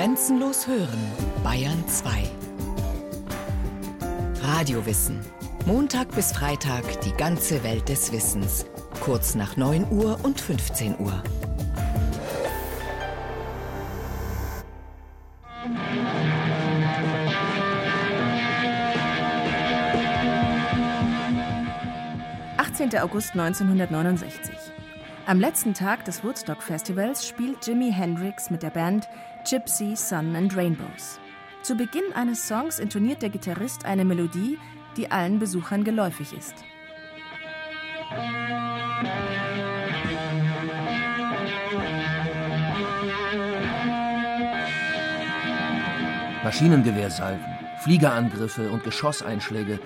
Grenzenlos hören, Bayern 2. Radiowissen. Montag bis Freitag die ganze Welt des Wissens. Kurz nach 9 Uhr und 15 Uhr. August 1969. Am letzten Tag des Woodstock Festivals spielt Jimi Hendrix mit der Band Gypsy, Sun and Rainbows. Zu Beginn eines Songs intoniert der Gitarrist eine Melodie, die allen Besuchern geläufig ist. Maschinengewehrsalven, Fliegerangriffe und Geschosseinschläge,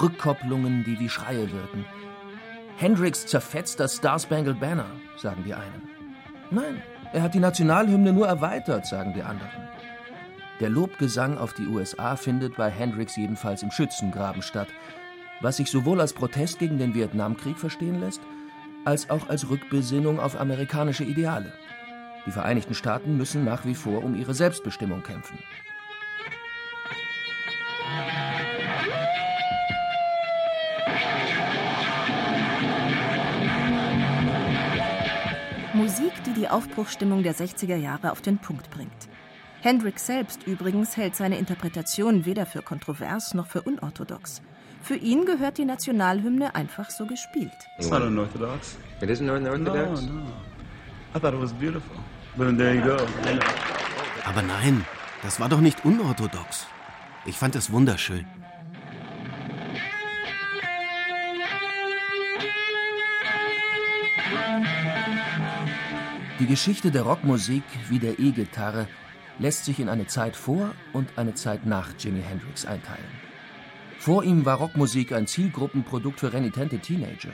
Rückkopplungen, die wie Schreie wirken – Hendrix zerfetzt das Star Spangled Banner, sagen die einen. Nein, er hat die Nationalhymne nur erweitert, sagen die anderen. Der Lobgesang auf die USA findet bei Hendrix jedenfalls im Schützengraben statt, was sich sowohl als Protest gegen den Vietnamkrieg verstehen lässt, als auch als Rückbesinnung auf amerikanische Ideale. Die Vereinigten Staaten müssen nach wie vor um ihre Selbstbestimmung kämpfen. Musik, die die Aufbruchsstimmung der 60er Jahre auf den Punkt bringt. Hendrix selbst übrigens hält seine Interpretation weder für kontrovers noch für unorthodox. Für ihn gehört die Nationalhymne einfach so gespielt. It's not unorthodox. It isn't unorthodox? No, no. I thought it was beautiful. But there you go. Aber nein, das war doch nicht unorthodox. Ich fand es wunderschön. Die Geschichte der Rockmusik wie der E-Gitarre lässt sich in eine Zeit vor und eine Zeit nach Jimi Hendrix einteilen. Vor ihm war Rockmusik ein Zielgruppenprodukt für renitente Teenager.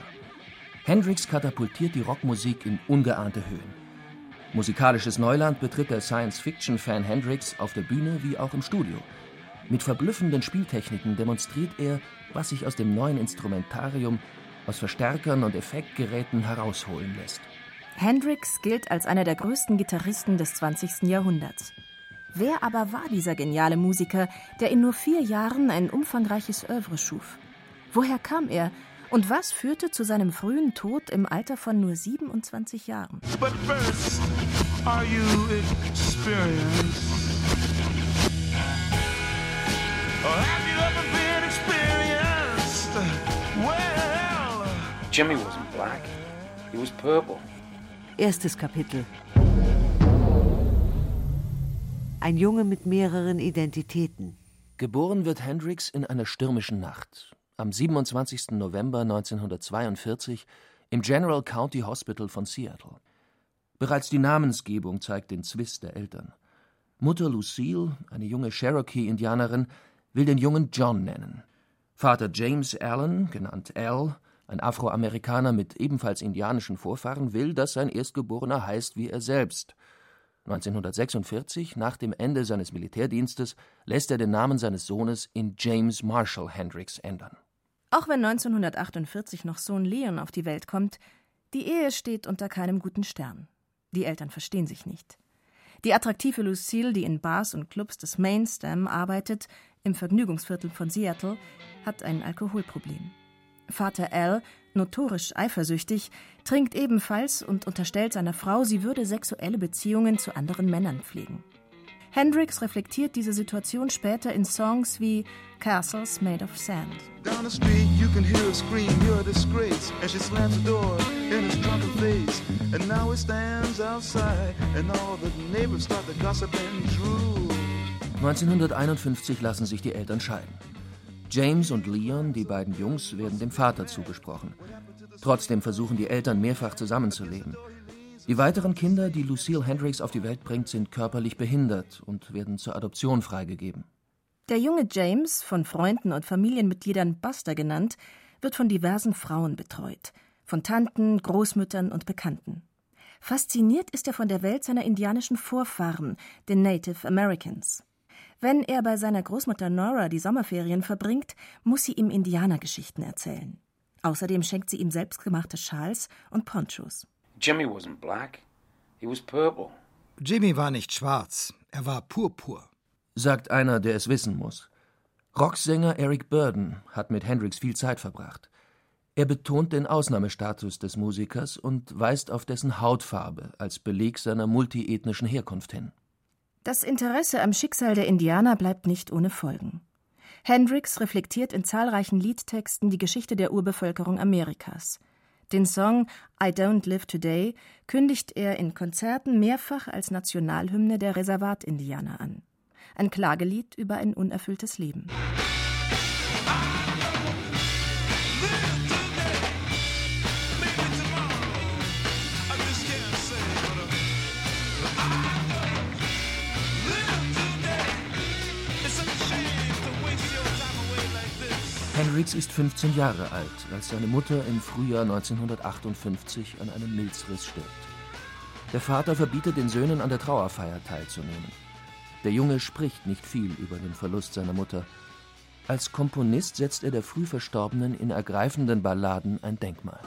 Hendrix katapultiert die Rockmusik in ungeahnte Höhen. Musikalisches Neuland betritt der Science-Fiction-Fan Hendrix auf der Bühne wie auch im Studio. Mit verblüffenden Spieltechniken demonstriert er, was sich aus dem neuen Instrumentarium, aus Verstärkern und Effektgeräten herausholen lässt. Hendrix gilt als einer der größten Gitarristen des 20. Jahrhunderts. Wer aber war dieser geniale Musiker, der in nur vier Jahren ein umfangreiches Övre schuf? Woher kam er und was führte zu seinem frühen Tod im Alter von nur 27 Jahren? But first? Well, Jimmy wasn't black. He was purple. Erstes Kapitel. Ein Junge mit mehreren Identitäten. Geboren wird Hendrix in einer stürmischen Nacht. Am 27. November 1942 im General County Hospital von Seattle. Bereits die Namensgebung zeigt den Zwist der Eltern. Mutter Lucille, eine junge Cherokee-Indianerin, will den Jungen John nennen. Vater James Allen, genannt Al, ein Afroamerikaner mit ebenfalls indianischen Vorfahren will, dass sein Erstgeborener heißt wie er selbst. 1946, nach dem Ende seines Militärdienstes, lässt er den Namen seines Sohnes in James Marshall Hendricks ändern. Auch wenn 1948 noch Sohn Leon auf die Welt kommt, die Ehe steht unter keinem guten Stern. Die Eltern verstehen sich nicht. Die attraktive Lucille, die in Bars und Clubs des Mainstem arbeitet, im Vergnügungsviertel von Seattle, hat ein Alkoholproblem. Vater Al, notorisch eifersüchtig, trinkt ebenfalls und unterstellt seiner Frau, sie würde sexuelle Beziehungen zu anderen Männern pflegen. Hendrix reflektiert diese Situation später in Songs wie Castles Made of Sand. Down the street you can hear her scream, you're a disgrace. And she slams the door in his drunken face. And now he stands outside and all the neighbors start to gossip and drool. 1951 lassen sich die Eltern scheiden. James und Leon, die beiden Jungs, werden dem Vater zugesprochen. Trotzdem versuchen die Eltern mehrfach zusammenzuleben. Die weiteren Kinder, die Lucille Hendricks auf die Welt bringt, sind körperlich behindert und werden zur Adoption freigegeben. Der junge James, von Freunden und Familienmitgliedern Buster genannt, wird von diversen Frauen betreut, von Tanten, Großmüttern und Bekannten. Fasziniert ist er von der Welt seiner indianischen Vorfahren, den Native Americans. Wenn er bei seiner Großmutter Nora die Sommerferien verbringt, muss sie ihm Indianergeschichten erzählen. Außerdem schenkt sie ihm selbstgemachte Schals und Ponchos. Jimmy wasn't black. He was purple. Jimmy war nicht schwarz. Er war purpur, sagt einer, der es wissen muss. Rocksänger Eric Burden hat mit Hendrix viel Zeit verbracht. Er betont den Ausnahmestatus des Musikers und weist auf dessen Hautfarbe als Beleg seiner multiethnischen Herkunft hin. Das Interesse am Schicksal der Indianer bleibt nicht ohne Folgen. Hendrix reflektiert in zahlreichen Liedtexten die Geschichte der Urbevölkerung Amerikas. Den Song I Don't Live Today kündigt er in Konzerten mehrfach als Nationalhymne der Reservatindianer an. Ein Klagelied über ein unerfülltes Leben. Hendrix ist 15 Jahre alt, als seine Mutter im Frühjahr 1958 an einem Milzriss stirbt. Der Vater verbietet den Söhnen an der Trauerfeier teilzunehmen. Der Junge spricht nicht viel über den Verlust seiner Mutter. Als Komponist setzt er der früh Verstorbenen in ergreifenden Balladen ein Denkmal.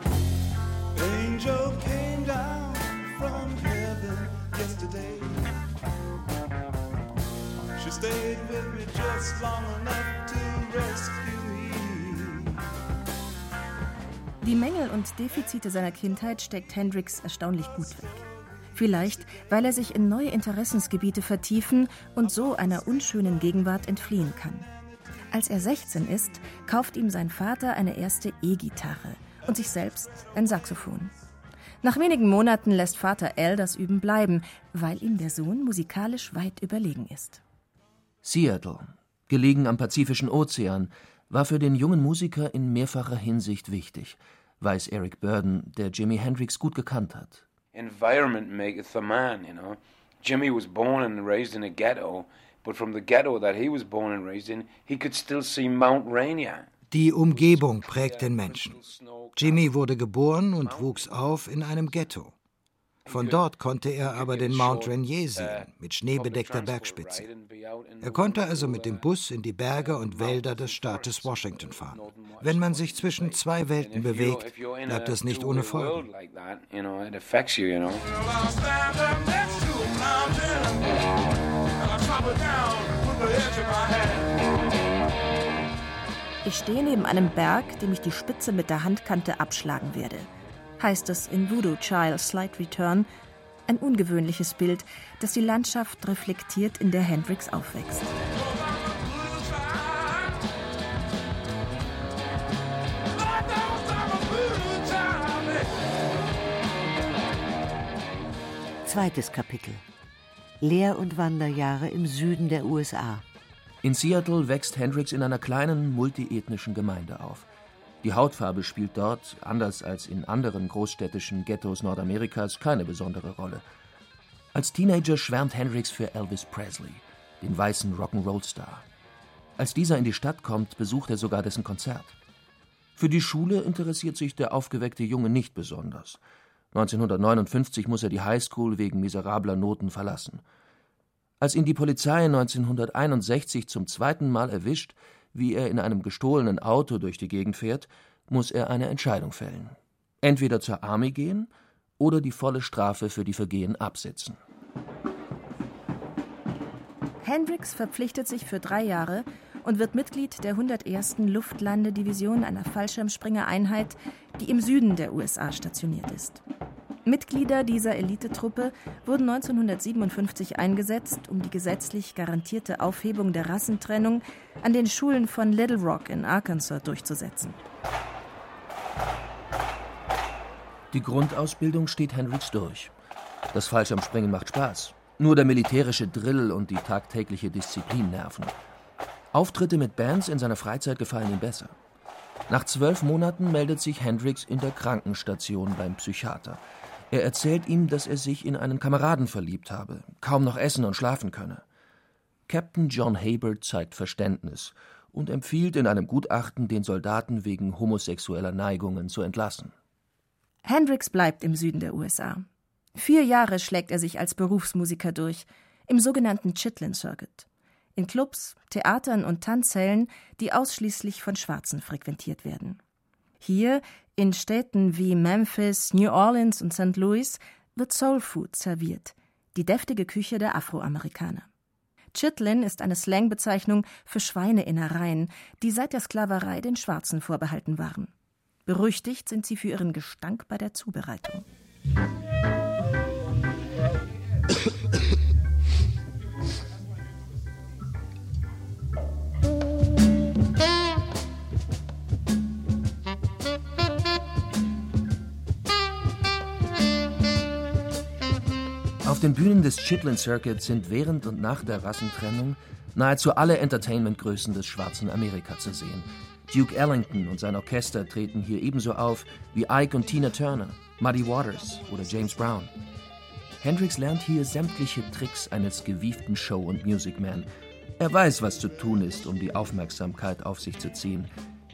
Angel came down from heaven yesterday. She stayed with me just long enough to rescue Die Mängel und Defizite seiner Kindheit steckt Hendrix erstaunlich gut weg. Vielleicht, weil er sich in neue Interessensgebiete vertiefen und so einer unschönen Gegenwart entfliehen kann. Als er 16 ist, kauft ihm sein Vater eine erste E-Gitarre und sich selbst ein Saxophon. Nach wenigen Monaten lässt Vater Al das Üben bleiben, weil ihm der Sohn musikalisch weit überlegen ist. Seattle, gelegen am Pazifischen Ozean, war für den jungen Musiker in mehrfacher Hinsicht wichtig, weiß Eric Burden, der Jimi Hendrix gut gekannt hat. Environment maketh the man, you know. Jimmy was born and raised in a ghetto, but from the ghetto that he was born and raised in, he could still see Mount Rainier. Die Umgebung prägt den Menschen. Jimmy wurde geboren und wuchs auf in einem Ghetto. Von dort konnte er aber den Mount Rainier sehen, mit schneebedeckter Bergspitze. Er konnte also mit dem Bus in die Berge und Wälder des Staates Washington fahren. Wenn man sich zwischen zwei Welten bewegt, bleibt das nicht ohne Folgen. Ich stehe neben einem Berg, dem ich die Spitze mit der Handkante abschlagen werde. Heißt es in Voodoo Child Slight Return, ein ungewöhnliches Bild, das die Landschaft reflektiert, in der Hendrix aufwächst. Zweites Kapitel. Lehr- und Wanderjahre im Süden der USA. In Seattle wächst Hendrix in einer kleinen multiethnischen Gemeinde auf. Die Hautfarbe spielt dort, anders als in anderen großstädtischen Ghettos Nordamerikas, keine besondere Rolle. Als Teenager schwärmt Hendrix für Elvis Presley, den weißen Rock'n'Roll-Star. Als dieser in die Stadt kommt, besucht er sogar dessen Konzert. Für die Schule interessiert sich der aufgeweckte Junge nicht besonders. 1959 muss er die Highschool wegen miserabler Noten verlassen. Als ihn die Polizei 1961 zum zweiten Mal erwischt, wie er in einem gestohlenen Auto durch die Gegend fährt, muss er eine Entscheidung fällen. Entweder zur Army gehen oder die volle Strafe für die Vergehen absitzen. Hendrix verpflichtet sich für drei Jahre und wird Mitglied der 101. Luftlandedivision, einer Fallschirmspringereinheit, die im Süden der USA stationiert ist. Mitglieder dieser Elitetruppe wurden 1957 eingesetzt, um die gesetzlich garantierte Aufhebung der Rassentrennung an den Schulen von Little Rock in Arkansas durchzusetzen. Die Grundausbildung steht Hendrix durch. Das Fallschirmspringen macht Spaß. Nur der militärische Drill und die tagtägliche Disziplin nerven. Auftritte mit Bands in seiner Freizeit gefallen ihm besser. Nach zwölf Monaten meldet sich Hendrix in der Krankenstation beim Psychiater. Er erzählt ihm, dass er sich in einen Kameraden verliebt habe, kaum noch essen und schlafen könne. Captain John Haber zeigt Verständnis und empfiehlt in einem Gutachten, den Soldaten wegen homosexueller Neigungen zu entlassen. Hendrix bleibt im Süden der USA. Vier Jahre schlägt er sich als Berufsmusiker durch, im sogenannten Chitlin Circuit. In Clubs, Theatern und Tanzsälen, die ausschließlich von Schwarzen frequentiert werden. Hier, in Städten wie Memphis, New Orleans und St. Louis, wird Soul Food serviert, die deftige Küche der Afroamerikaner. Chitlin ist eine Slangbezeichnung für Schweineinnereien, die seit der Sklaverei den Schwarzen vorbehalten waren. Berüchtigt sind sie für ihren Gestank bei der Zubereitung. Den Bühnen des Chitlin Circuit sind während und nach der Rassentrennung nahezu alle Entertainment-Größen des schwarzen Amerika zu sehen. Duke Ellington und sein Orchester treten hier ebenso auf wie Ike und Tina Turner, Muddy Waters oder James Brown. Hendrix lernt hier sämtliche Tricks eines gewieften Show- und Musicman. Er weiß, was zu tun ist, um die Aufmerksamkeit auf sich zu ziehen.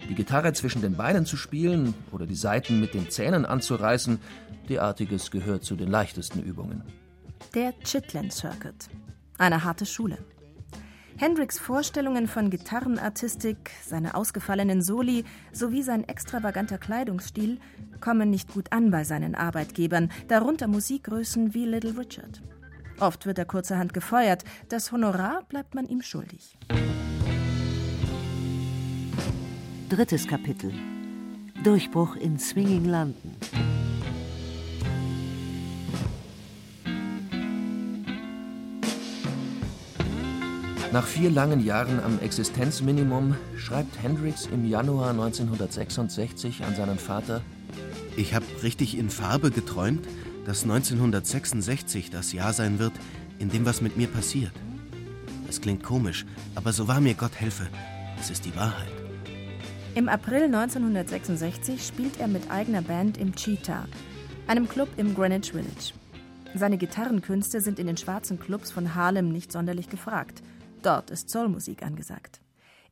Die Gitarre zwischen den Beinen zu spielen oder die Saiten mit den Zähnen anzureißen, derartiges gehört zu den leichtesten Übungen. Der Chitlin Circuit. Eine harte Schule. Hendricks Vorstellungen von Gitarrenartistik, seine ausgefallenen Soli sowie sein extravaganter Kleidungsstil kommen nicht gut an bei seinen Arbeitgebern, darunter Musikgrößen wie Little Richard. Oft wird er kurzerhand gefeuert, das Honorar bleibt man ihm schuldig. Drittes Kapitel. Durchbruch in Swinging London. Nach vier langen Jahren am Existenzminimum schreibt Hendrix im Januar 1966 an seinen Vater: Ich habe richtig in Farbe geträumt, dass 1966 das Jahr sein wird, in dem was mit mir passiert. Es klingt komisch, aber so wahr mir Gott helfe. Es ist die Wahrheit. Im April 1966 spielt er mit eigener Band im Cheetah, einem Club im Greenwich Village. Seine Gitarrenkünste sind in den schwarzen Clubs von Harlem nicht sonderlich gefragt. Dort ist Soulmusik angesagt.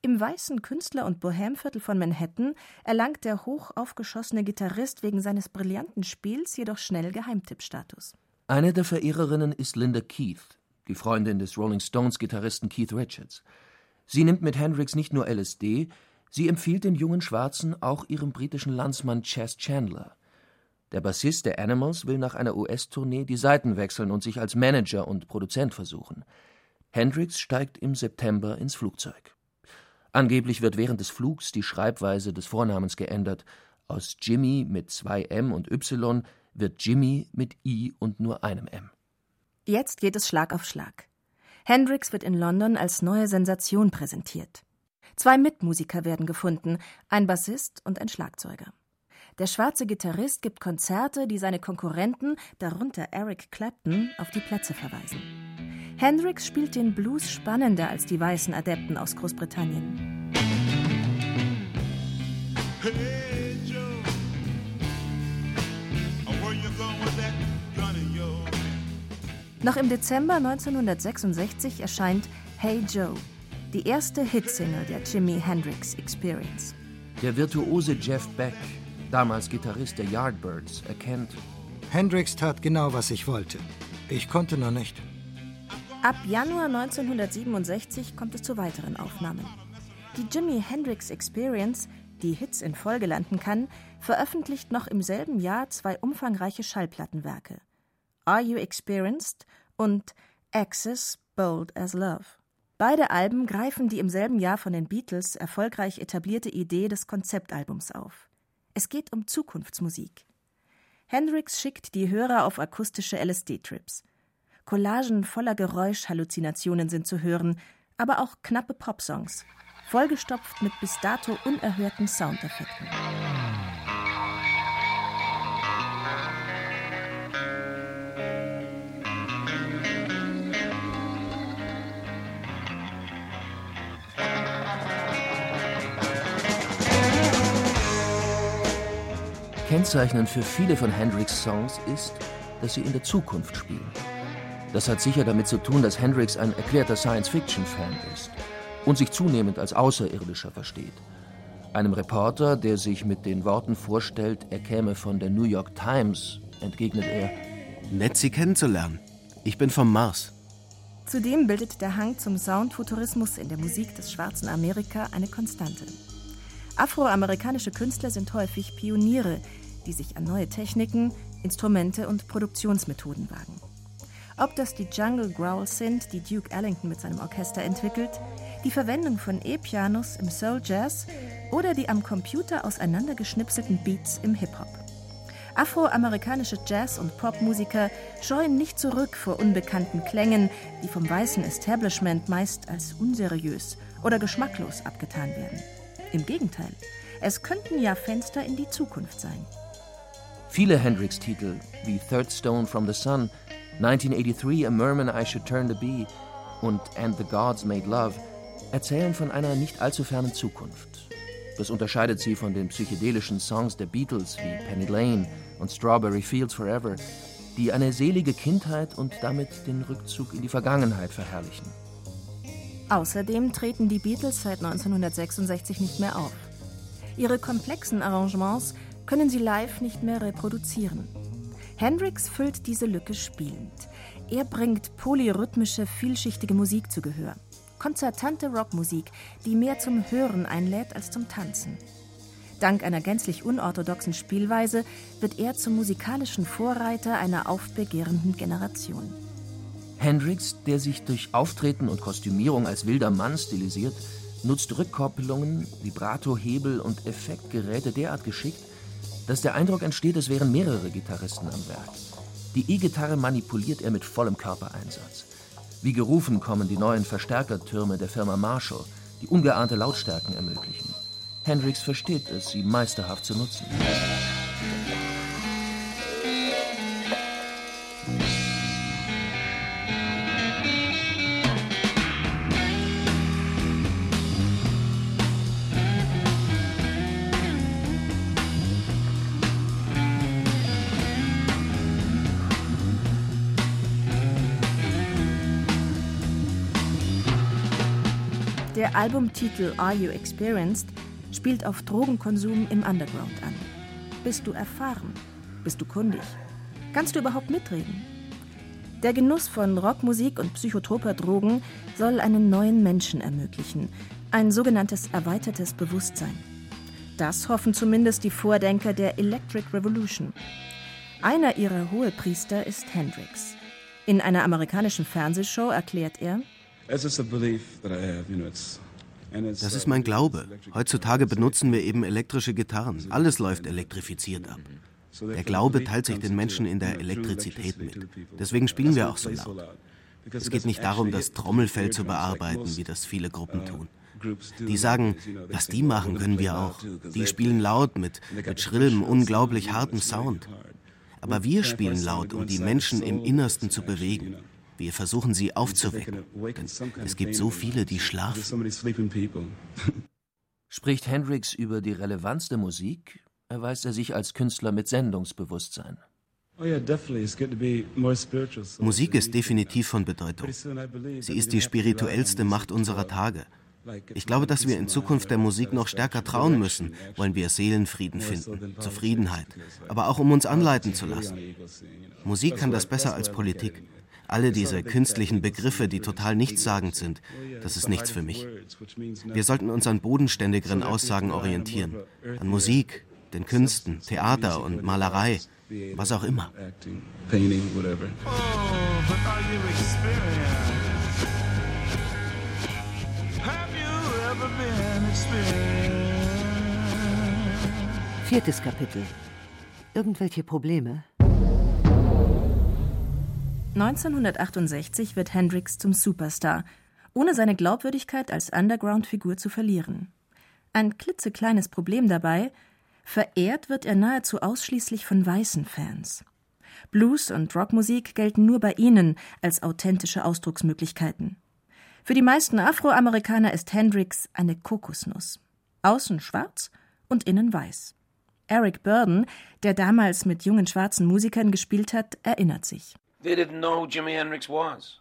Im weißen Künstler- und Bohemviertel von Manhattan erlangt der hoch aufgeschossene Gitarrist wegen seines brillanten Spiels jedoch schnell Geheimtippstatus. Eine der Verehrerinnen ist Linda Keith, die Freundin des Rolling Stones-Gitarristen Keith Richards. Sie nimmt mit Hendrix nicht nur LSD, sie empfiehlt den jungen Schwarzen auch ihrem britischen Landsmann Chas Chandler. Der Bassist der Animals will nach einer US-Tournee die Seiten wechseln und sich als Manager und Produzent versuchen. Hendrix steigt im September ins Flugzeug. Angeblich wird während des Flugs die Schreibweise des Vornamens geändert. Aus Jimmy mit zwei M und Y wird Jimmy mit I und nur einem M. Jetzt geht es Schlag auf Schlag. Hendrix wird in London als neue Sensation präsentiert. Zwei Mitmusiker werden gefunden, ein Bassist und ein Schlagzeuger. Der schwarze Gitarrist gibt Konzerte, die seine Konkurrenten, darunter Eric Clapton, auf die Plätze verweisen. Hendrix spielt den Blues spannender als die weißen Adepten aus Großbritannien. Hey Joe, where you going with that gun in your hand? Noch im Dezember 1966 erscheint Hey Joe, die erste Hitsingle der Jimi Hendrix Experience. Der virtuose Jeff Beck, damals Gitarrist der Yardbirds, erkennt, Hendrix tat genau, was ich wollte. Ich konnte nur nicht. Ab Januar 1967 kommt es zu weiteren Aufnahmen. Die Jimi Hendrix Experience, die Hits in Folge landen kann, veröffentlicht noch im selben Jahr zwei umfangreiche Schallplattenwerke: Are You Experienced und Access Bold as Love. Beide Alben greifen die im selben Jahr von den Beatles erfolgreich etablierte Idee des Konzeptalbums auf. Es geht um Zukunftsmusik. Hendrix schickt die Hörer auf akustische LSD-Trips. Collagen voller Geräuschhalluzinationen sind zu hören, aber auch knappe Popsongs, vollgestopft mit bis dato unerhörten Soundeffekten. Kennzeichnend für viele von Hendrix' Songs ist, dass sie in der Zukunft spielen. Das hat sicher damit zu tun, dass Hendrix ein erklärter Science-Fiction-Fan ist und sich zunehmend als Außerirdischer versteht. Einem Reporter, der sich mit den Worten vorstellt, er käme von der New York Times, entgegnet er: Nett, Sie kennenzulernen. Ich bin vom Mars. Zudem bildet der Hang zum Soundfuturismus in der Musik des schwarzen Amerika eine Konstante. Afroamerikanische Künstler sind häufig Pioniere, die sich an neue Techniken, Instrumente und Produktionsmethoden wagen. Ob das die Jungle Growls sind, die Duke Ellington mit seinem Orchester entwickelt, die Verwendung von E-Pianos im Soul Jazz oder die am Computer auseinandergeschnipselten Beats im Hip-Hop. Afroamerikanische Jazz- und Popmusiker scheuen nicht zurück vor unbekannten Klängen, die vom weißen Establishment meist als unseriös oder geschmacklos abgetan werden. Im Gegenteil, es könnten ja Fenster in die Zukunft sein. Viele Hendrix-Titel, wie Third Stone from the Sun, 1983 A Merman I Should Turn to Be und And the Gods Made Love, erzählen von einer nicht allzu fernen Zukunft. Das unterscheidet sie von den psychedelischen Songs der Beatles wie Penny Lane und Strawberry Fields Forever, die eine selige Kindheit und damit den Rückzug in die Vergangenheit verherrlichen. Außerdem treten die Beatles seit 1966 nicht mehr auf. Ihre komplexen Arrangements können sie live nicht mehr reproduzieren. Hendrix füllt diese Lücke spielend. Er bringt polyrhythmische, vielschichtige Musik zu Gehör. Konzertante Rockmusik, die mehr zum Hören einlädt als zum Tanzen. Dank einer gänzlich unorthodoxen Spielweise wird er zum musikalischen Vorreiter einer aufbegehrenden Generation. Hendrix, der sich durch Auftreten und Kostümierung als wilder Mann stilisiert, nutzt Rückkopplungen, Vibrato-Hebel und Effektgeräte derart geschickt, dass der Eindruck entsteht, es wären mehrere Gitarristen am Werk. Die E-Gitarre manipuliert er mit vollem Körpereinsatz. Wie gerufen kommen die neuen Verstärkertürme der Firma Marshall, die ungeahnte Lautstärken ermöglichen. Hendrix versteht es, sie meisterhaft zu nutzen. Der Albumtitel Are You Experienced spielt auf Drogenkonsum im Underground an. Bist du erfahren? Bist du kundig? Kannst du überhaupt mitreden? Der Genuss von Rockmusik und psychotroper Drogen soll einen neuen Menschen ermöglichen, ein sogenanntes erweitertes Bewusstsein. Das hoffen zumindest die Vordenker der Electric Revolution. Einer ihrer Hohepriester ist Hendrix. In einer amerikanischen Fernsehshow erklärt er, Das ist mein Glaube. Heutzutage benutzen wir eben elektrische Gitarren. Alles läuft elektrifiziert ab. Der Glaube teilt sich den Menschen in der Elektrizität mit. Deswegen spielen wir auch so laut. Es geht nicht darum, das Trommelfell zu bearbeiten, wie das viele Gruppen tun. Die sagen, was die machen, können wir auch. Die spielen laut mit, mit schrillem, unglaublich hartem Sound. Aber wir spielen laut, um die Menschen im Innersten zu bewegen. Wir versuchen sie aufzuwecken. Es gibt so viele, die schlafen. Spricht Hendrix über die Relevanz der Musik, erweist er sich als Künstler mit Sendungsbewusstsein. Musik ist definitiv von Bedeutung. Sie ist die spirituellste Macht unserer Tage. Ich glaube, dass wir in Zukunft der Musik noch stärker trauen müssen, wollen wir Seelenfrieden finden, Zufriedenheit, aber auch um uns anleiten zu lassen. Musik kann das besser als Politik. Alle diese künstlichen Begriffe, die total nichtssagend sind, das ist nichts für mich. Wir sollten uns an bodenständigeren Aussagen orientieren, an Musik, den Künsten, Theater und Malerei, was auch immer. Viertes Kapitel. Irgendwelche Probleme? 1968 wird Hendrix zum Superstar, ohne seine Glaubwürdigkeit als Underground-Figur zu verlieren. Ein klitzekleines Problem dabei, verehrt wird er nahezu ausschließlich von weißen Fans. Blues und Rockmusik gelten nur bei ihnen als authentische Ausdrucksmöglichkeiten. Für die meisten Afroamerikaner ist Hendrix eine Kokosnuss. Außen schwarz und innen weiß. Eric Burden, der damals mit jungen schwarzen Musikern gespielt hat, erinnert sich. They didn't know who Jimi Hendrix was.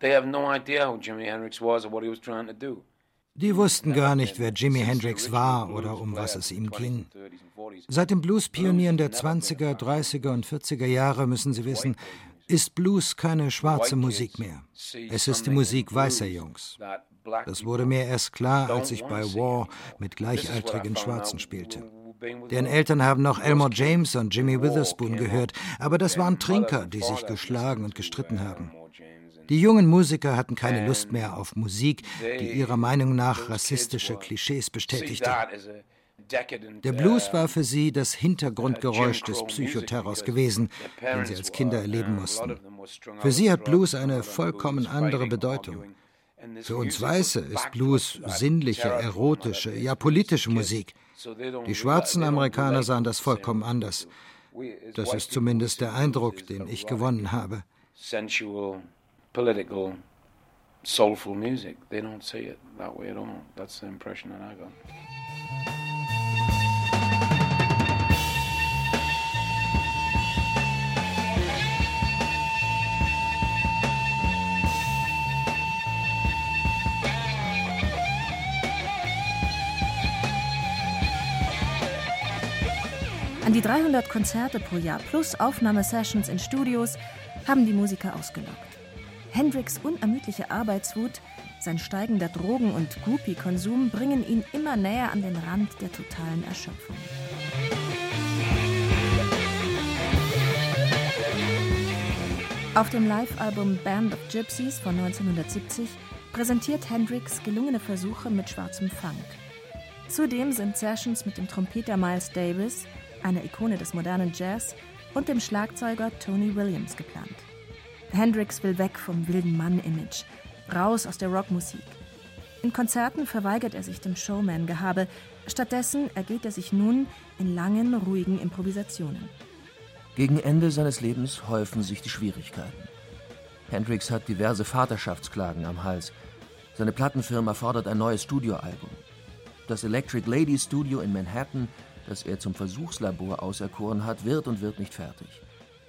They have no idea who Jimi Hendrix was or what he was trying to do. Die wussten gar nicht, wer Jimi Hendrix war oder um was es ihm ging. Seit den Blues-Pionieren der 20er, 30er und 40er Jahre müssen Sie wissen, ist Blues keine schwarze Musik mehr. Es ist die Musik weißer Jungs. Das wurde mir erst klar, als ich bei War mit gleichaltrigen Schwarzen spielte. Deren Eltern haben noch Elmore James und Jimmy Witherspoon gehört, aber das waren Trinker, die sich geschlagen und gestritten haben. Die jungen Musiker hatten keine Lust mehr auf Musik, die ihrer Meinung nach rassistische Klischees bestätigte. Der Blues war für sie das Hintergrundgeräusch des Psychoterrors gewesen, den sie als Kinder erleben mussten. Für sie hat Blues eine vollkommen andere Bedeutung. Für uns Weiße ist Blues sinnliche, erotische, ja politische Musik. Die schwarzen Amerikaner sahen das vollkommen anders. Das ist zumindest der Eindruck, den ich gewonnen habe. political, soulful music. They don't see it that way at all. That's the impression that I got. An die 300 Konzerte pro Jahr plus Aufnahmesessions in Studios haben die Musiker ausgelockt. Hendricks unermüdliche Arbeitswut, sein steigender Drogen- und Groupie-Konsum bringen ihn immer näher an den Rand der totalen Erschöpfung. Auf dem Live-Album Band of Gypsies von 1970 präsentiert Hendrix gelungene Versuche mit schwarzem Funk. Zudem sind Sessions mit dem Trompeter Miles Davis, einer Ikone des modernen Jazz, und dem Schlagzeuger Tony Williams geplant. Hendrix will weg vom wilden Mann-Image, raus aus der Rockmusik. In Konzerten verweigert er sich dem Showman-Gehabe, stattdessen ergeht er sich nun in langen, ruhigen Improvisationen. Gegen Ende seines Lebens häufen sich die Schwierigkeiten. Hendrix hat diverse Vaterschaftsklagen am Hals. Seine Plattenfirma fordert ein neues Studioalbum. Das Electric Lady Studio in Manhattan, das er zum Versuchslabor auserkoren hat, wird und wird nicht fertig.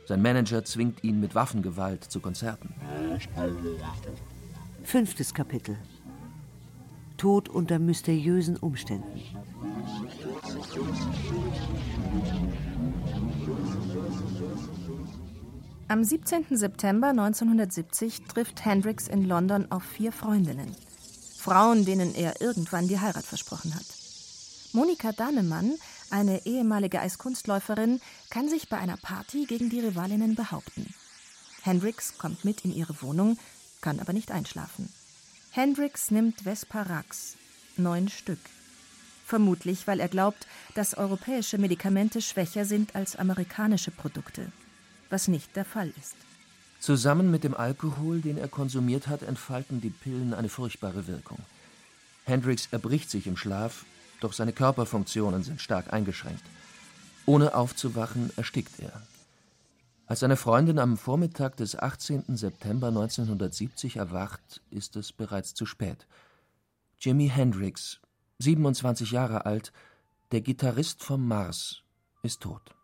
Sein Manager zwingt ihn mit Waffengewalt zu Konzerten. Fünftes Kapitel. Tod unter mysteriösen Umständen. Am 17. September 1970 trifft Hendrix in London auf vier Freundinnen. Frauen, denen er irgendwann die Heirat versprochen hat. Monika Dannemann, eine ehemalige Eiskunstläuferin, kann sich bei einer Party gegen die Rivalinnen behaupten. Hendrix kommt mit in ihre Wohnung, kann aber nicht einschlafen. Hendrix nimmt Vesparax, neun Stück. Vermutlich, weil er glaubt, dass europäische Medikamente schwächer sind als amerikanische Produkte, was nicht der Fall ist. Zusammen mit dem Alkohol, den er konsumiert hat, entfalten die Pillen eine furchtbare Wirkung. Hendrix erbricht sich im Schlaf, doch seine Körperfunktionen sind stark eingeschränkt. Ohne aufzuwachen, erstickt er. Als seine Freundin am Vormittag des 18. September 1970 erwacht, ist es bereits zu spät. Jimi Hendrix, 27 Jahre alt, der Gitarrist vom Mars, ist tot.